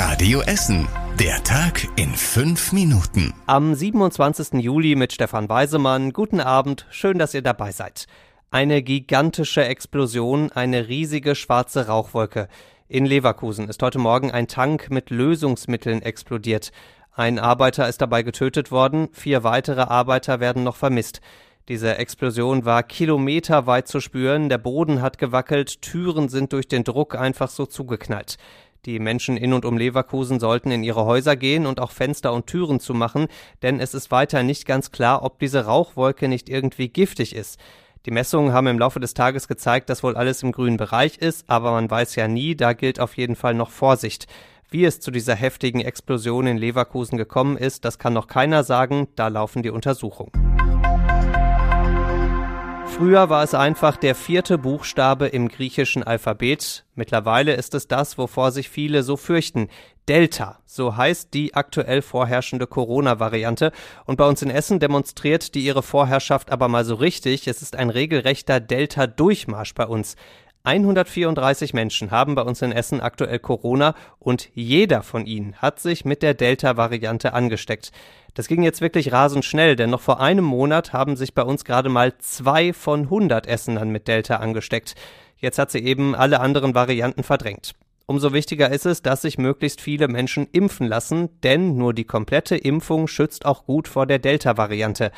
Radio Essen. Der Tag in fünf Minuten. Am 27. Juli mit Stefan Weisemann. Guten Abend, schön, dass ihr dabei seid. Eine gigantische Explosion, eine riesige schwarze Rauchwolke. In Leverkusen ist heute Morgen ein Tank mit Lösungsmitteln explodiert. Ein Arbeiter ist dabei getötet worden, vier weitere Arbeiter werden noch vermisst. Diese Explosion war kilometerweit zu spüren, der Boden hat gewackelt, Türen sind durch den Druck einfach so zugeknallt. Die Menschen in und um Leverkusen sollten in ihre Häuser gehen und auch Fenster und Türen zumachen, denn es ist weiter nicht ganz klar, ob diese Rauchwolke nicht irgendwie giftig ist. Die Messungen haben im Laufe des Tages gezeigt, dass wohl alles im grünen Bereich ist, aber man weiß ja nie, da gilt auf jeden Fall noch Vorsicht. Wie es zu dieser heftigen Explosion in Leverkusen gekommen ist, das kann noch keiner sagen, da laufen die Untersuchungen. Früher war es einfach der vierte Buchstabe im griechischen Alphabet. Mittlerweile ist es das, wovor sich viele so fürchten. Delta, so heißt die aktuell vorherrschende Corona-Variante. Und bei uns in Essen demonstriert die ihre Vorherrschaft aber mal so richtig. Es ist ein regelrechter Delta-Durchmarsch bei uns. 134 Menschen haben bei uns in Essen aktuell Corona und jeder von ihnen hat sich mit der Delta-Variante angesteckt. Das ging jetzt wirklich rasend schnell, denn noch vor einem Monat haben sich bei uns gerade mal zwei von 100 Essenern mit Delta angesteckt. Jetzt hat sie eben alle anderen Varianten verdrängt. Umso wichtiger ist es, dass sich möglichst viele Menschen impfen lassen, denn nur die komplette Impfung schützt auch gut vor der Delta-Variante.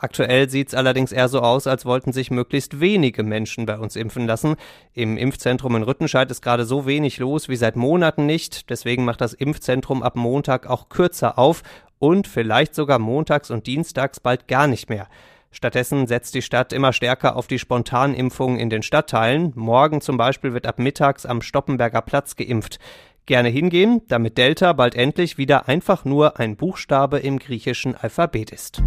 Aktuell sieht's allerdings eher so aus, als wollten sich möglichst wenige Menschen bei uns impfen lassen. Im Impfzentrum in Rüttenscheid ist gerade so wenig los wie seit Monaten nicht. Deswegen macht das Impfzentrum ab Montag auch kürzer auf und vielleicht sogar montags und dienstags bald gar nicht mehr. Stattdessen setzt die Stadt immer stärker auf die Spontanimpfungen in den Stadtteilen. Morgen zum Beispiel wird ab mittags am Stoppenberger Platz geimpft. Gerne hingehen, damit Delta bald endlich wieder einfach nur ein Buchstabe im griechischen Alphabet ist.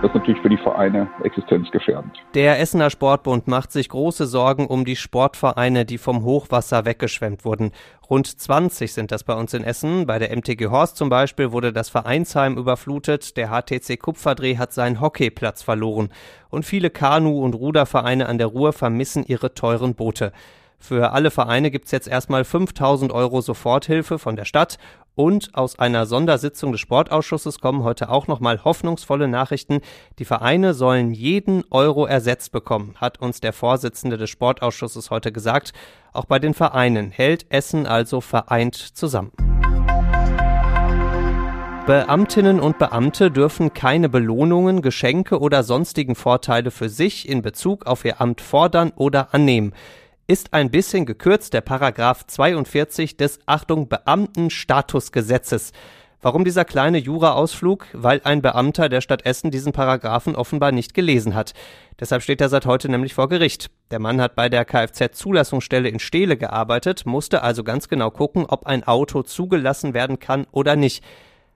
Das ist natürlich für die Vereine existenzgefährdend. Der Essener Sportbund macht sich große Sorgen um die Sportvereine, die vom Hochwasser weggeschwemmt wurden. Rund 20 sind das bei uns in Essen. Bei der MTG Horst zum Beispiel wurde das Vereinsheim überflutet. Der HTC Kupferdreh hat seinen Hockeyplatz verloren. Und viele Kanu- und Rudervereine an der Ruhr vermissen ihre teuren Boote. Für alle Vereine gibt's jetzt erstmal 5000 Euro Soforthilfe von der Stadt und aus einer Sondersitzung des Sportausschusses kommen heute auch nochmal hoffnungsvolle Nachrichten. Die Vereine sollen jeden Euro ersetzt bekommen, hat uns der Vorsitzende des Sportausschusses heute gesagt. Auch bei den Vereinen hält Essen also vereint zusammen. Beamtinnen und Beamte dürfen keine Belohnungen, Geschenke oder sonstigen Vorteile für sich in Bezug auf ihr Amt fordern oder annehmen ist ein bisschen gekürzt der Paragraph 42 des Achtung Beamtenstatusgesetzes. Warum dieser kleine Jura-Ausflug? Weil ein Beamter der Stadt Essen diesen Paragraphen offenbar nicht gelesen hat. Deshalb steht er seit heute nämlich vor Gericht. Der Mann hat bei der Kfz-Zulassungsstelle in Steele gearbeitet, musste also ganz genau gucken, ob ein Auto zugelassen werden kann oder nicht.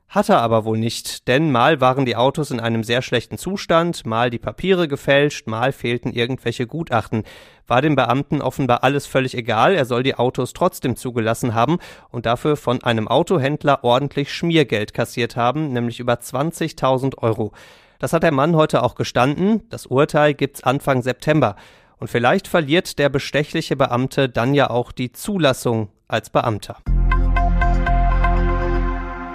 Hat er aber wohl nicht, denn mal waren die Autos in einem sehr schlechten Zustand, mal die Papiere gefälscht, mal fehlten irgendwelche Gutachten. War dem Beamten offenbar alles völlig egal, er soll die Autos trotzdem zugelassen haben und dafür von einem Autohändler ordentlich Schmiergeld kassiert haben, nämlich über 20.000 Euro. Das hat der Mann heute auch gestanden, das Urteil gibt's Anfang September. Und vielleicht verliert der bestechliche Beamte dann ja auch die Zulassung als Beamter.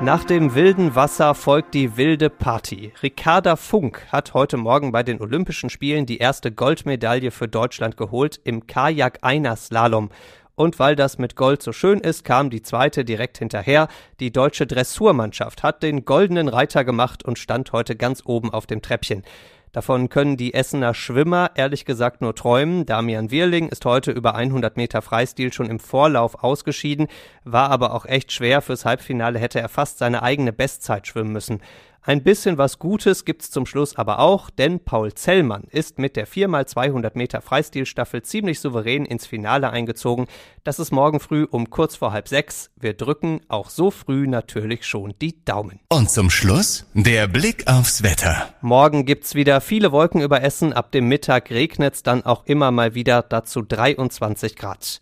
Nach dem wilden Wasser folgt die wilde Party. Ricarda Funk hat heute Morgen bei den Olympischen Spielen die erste Goldmedaille für Deutschland geholt im Kajak-Einer-Slalom. Und weil das mit Gold so schön ist, kam die zweite direkt hinterher. Die deutsche Dressurmannschaft hat den goldenen Reiter gemacht und stand heute ganz oben auf dem Treppchen. Davon können die Essener Schwimmer ehrlich gesagt nur träumen. Damian Wirling ist heute über 100 Meter Freistil schon im Vorlauf ausgeschieden, war aber auch echt schwer. Fürs Halbfinale hätte er fast seine eigene Bestzeit schwimmen müssen. Ein bisschen was Gutes gibt's zum Schluss aber auch, denn Paul Zellmann ist mit der 4x200 Meter Freistilstaffel ziemlich souverän ins Finale eingezogen. Das ist morgen früh um kurz vor halb sechs. Wir drücken auch so früh natürlich schon die Daumen. Und zum Schluss der Blick aufs Wetter. Morgen gibt's wieder viele Wolken über Essen. Ab dem Mittag regnet's dann auch immer mal wieder dazu 23 Grad.